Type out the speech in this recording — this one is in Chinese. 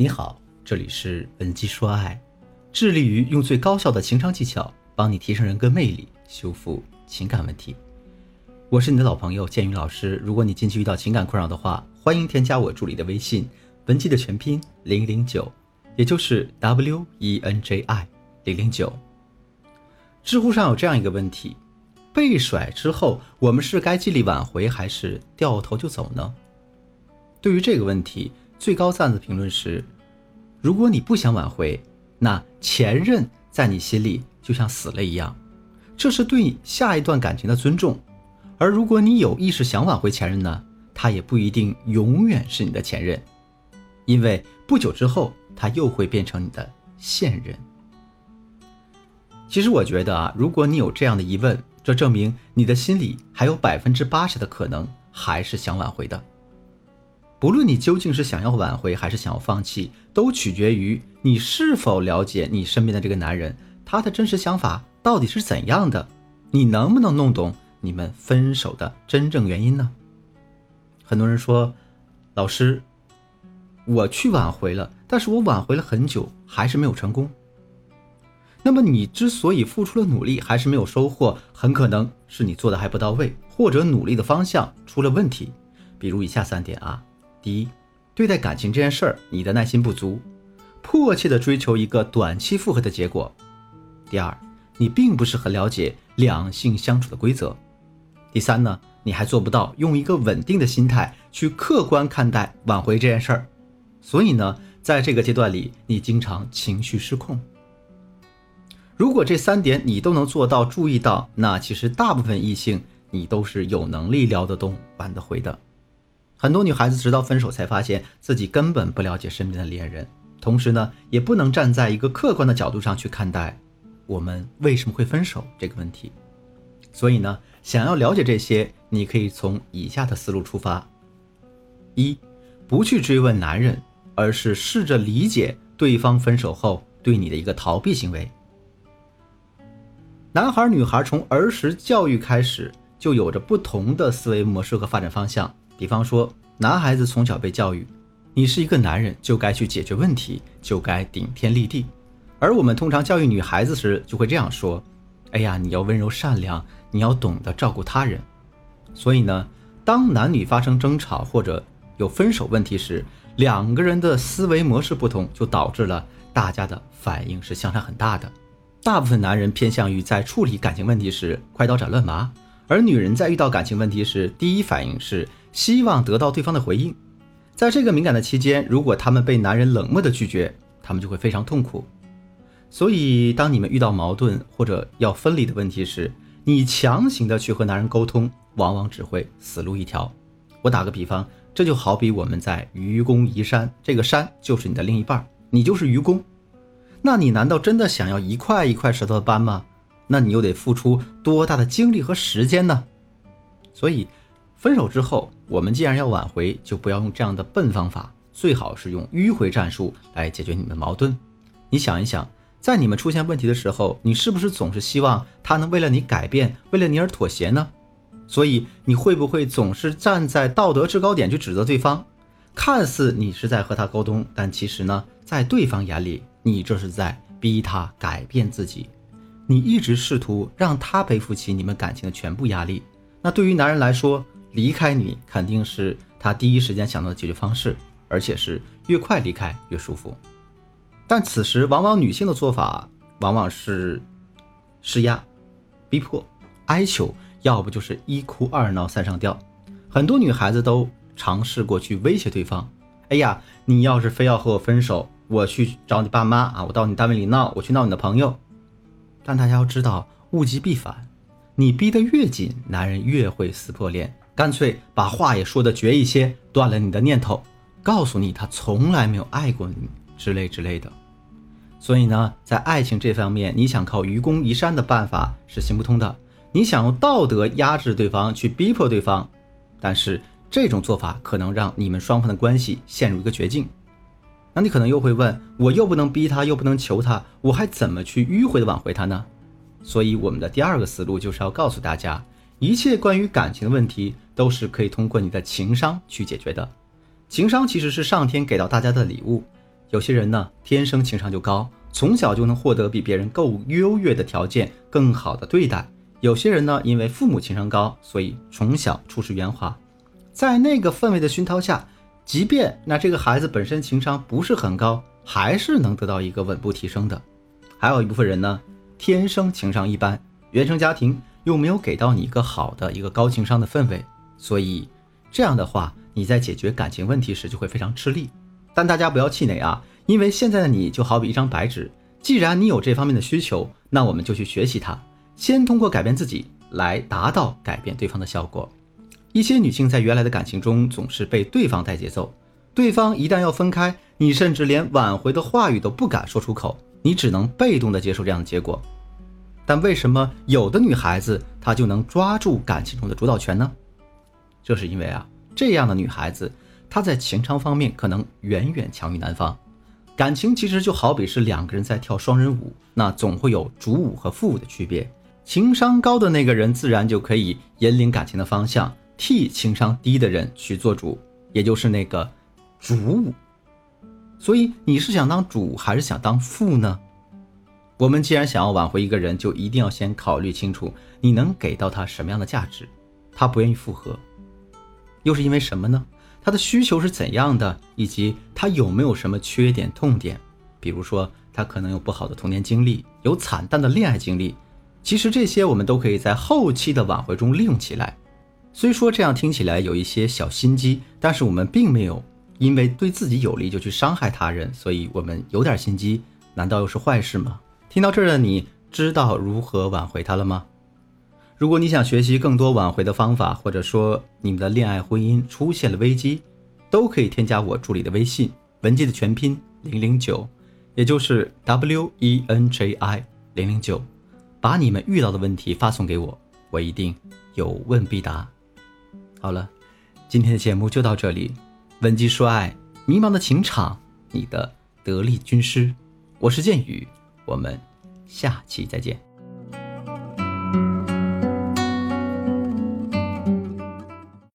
你好，这里是文姬说爱，致力于用最高效的情商技巧帮你提升人格魅力，修复情感问题。我是你的老朋友建宇老师。如果你近期遇到情感困扰的话，欢迎添加我助理的微信文姬的全拼零零九，也就是 W E N J I 零零九。知乎上有这样一个问题：被甩之后，我们是该尽力挽回，还是掉头就走呢？对于这个问题，最高赞的评论是：如果你不想挽回，那前任在你心里就像死了一样，这是对你下一段感情的尊重。而如果你有意识想挽回前任呢，他也不一定永远是你的前任，因为不久之后他又会变成你的现任。其实我觉得啊，如果你有这样的疑问，这证明你的心里还有百分之八十的可能还是想挽回的。不论你究竟是想要挽回还是想要放弃，都取决于你是否了解你身边的这个男人，他的真实想法到底是怎样的，你能不能弄懂你们分手的真正原因呢？很多人说，老师，我去挽回了，但是我挽回了很久，还是没有成功。那么你之所以付出了努力还是没有收获，很可能是你做的还不到位，或者努力的方向出了问题，比如以下三点啊。第一，对待感情这件事儿，你的耐心不足，迫切的追求一个短期复合的结果。第二，你并不是很了解两性相处的规则。第三呢，你还做不到用一个稳定的心态去客观看待挽回这件事儿。所以呢，在这个阶段里，你经常情绪失控。如果这三点你都能做到、注意到，那其实大部分异性你都是有能力聊得动、挽得回的。很多女孩子直到分手才发现自己根本不了解身边的恋人，同时呢，也不能站在一个客观的角度上去看待我们为什么会分手这个问题。所以呢，想要了解这些，你可以从以下的思路出发：一，不去追问男人，而是试着理解对方分手后对你的一个逃避行为。男孩女孩从儿时教育开始就有着不同的思维模式和发展方向。比方说，男孩子从小被教育，你是一个男人就该去解决问题，就该顶天立地。而我们通常教育女孩子时，就会这样说：“哎呀，你要温柔善良，你要懂得照顾他人。”所以呢，当男女发生争吵或者有分手问题时，两个人的思维模式不同，就导致了大家的反应是相差很大的。大部分男人偏向于在处理感情问题时快刀斩乱麻，而女人在遇到感情问题时，第一反应是。希望得到对方的回应，在这个敏感的期间，如果他们被男人冷漠的拒绝，他们就会非常痛苦。所以，当你们遇到矛盾或者要分离的问题时，你强行的去和男人沟通，往往只会死路一条。我打个比方，这就好比我们在愚公移山，这个山就是你的另一半，你就是愚公。那你难道真的想要一块一块石头的搬吗？那你又得付出多大的精力和时间呢？所以。分手之后，我们既然要挽回，就不要用这样的笨方法，最好是用迂回战术来解决你们矛盾。你想一想，在你们出现问题的时候，你是不是总是希望他能为了你改变，为了你而妥协呢？所以你会不会总是站在道德制高点去指责对方？看似你是在和他沟通，但其实呢，在对方眼里，你这是在逼他改变自己。你一直试图让他背负起你们感情的全部压力。那对于男人来说，离开你肯定是他第一时间想到的解决方式，而且是越快离开越舒服。但此时，往往女性的做法往往是施压、逼迫、哀求，要不就是一哭二闹三上吊。很多女孩子都尝试过去威胁对方：“哎呀，你要是非要和我分手，我去找你爸妈啊，我到你单位里闹，我去闹你的朋友。”但大家要知道，物极必反，你逼得越紧，男人越会撕破脸。干脆把话也说的绝一些，断了你的念头，告诉你他从来没有爱过你之类之类的。所以呢，在爱情这方面，你想靠愚公移山的办法是行不通的。你想用道德压制对方，去逼迫对方，但是这种做法可能让你们双方的关系陷入一个绝境。那你可能又会问，我又不能逼他，又不能求他，我还怎么去迂回的挽回他呢？所以我们的第二个思路就是要告诉大家。一切关于感情的问题都是可以通过你的情商去解决的。情商其实是上天给到大家的礼物，有些人呢，天生情商就高，从小就能获得比别人更优越的条件、更好的对待；有些人呢，因为父母情商高，所以从小处事圆滑。在那个氛围的熏陶下，即便那这个孩子本身情商不是很高，还是能得到一个稳步提升的。还有一部分人呢，天生情商一般，原生家庭又没有给到你一个好的一个高情商的氛围，所以这样的话。你在解决感情问题时就会非常吃力，但大家不要气馁啊，因为现在的你就好比一张白纸，既然你有这方面的需求，那我们就去学习它，先通过改变自己来达到改变对方的效果。一些女性在原来的感情中总是被对方带节奏，对方一旦要分开，你甚至连挽回的话语都不敢说出口，你只能被动的接受这样的结果。但为什么有的女孩子她就能抓住感情中的主导权呢？这是因为啊。这样的女孩子，她在情商方面可能远远强于男方。感情其实就好比是两个人在跳双人舞，那总会有主舞和副舞的区别。情商高的那个人自然就可以引领感情的方向，替情商低的人去做主，也就是那个主舞。所以你是想当主还是想当副呢？我们既然想要挽回一个人，就一定要先考虑清楚你能给到他什么样的价值。他不愿意复合。又是因为什么呢？他的需求是怎样的，以及他有没有什么缺点、痛点？比如说，他可能有不好的童年经历，有惨淡的恋爱经历。其实这些我们都可以在后期的挽回中利用起来。虽说这样听起来有一些小心机，但是我们并没有因为对自己有利就去伤害他人，所以我们有点心机，难道又是坏事吗？听到这儿的你，知道如何挽回他了吗？如果你想学习更多挽回的方法，或者说你们的恋爱婚姻出现了危机，都可以添加我助理的微信文姬的全拼零零九，也就是 W E N J I 零零九，把你们遇到的问题发送给我，我一定有问必答。好了，今天的节目就到这里，文姬说爱，迷茫的情场，你的得力军师，我是剑宇，我们下期再见。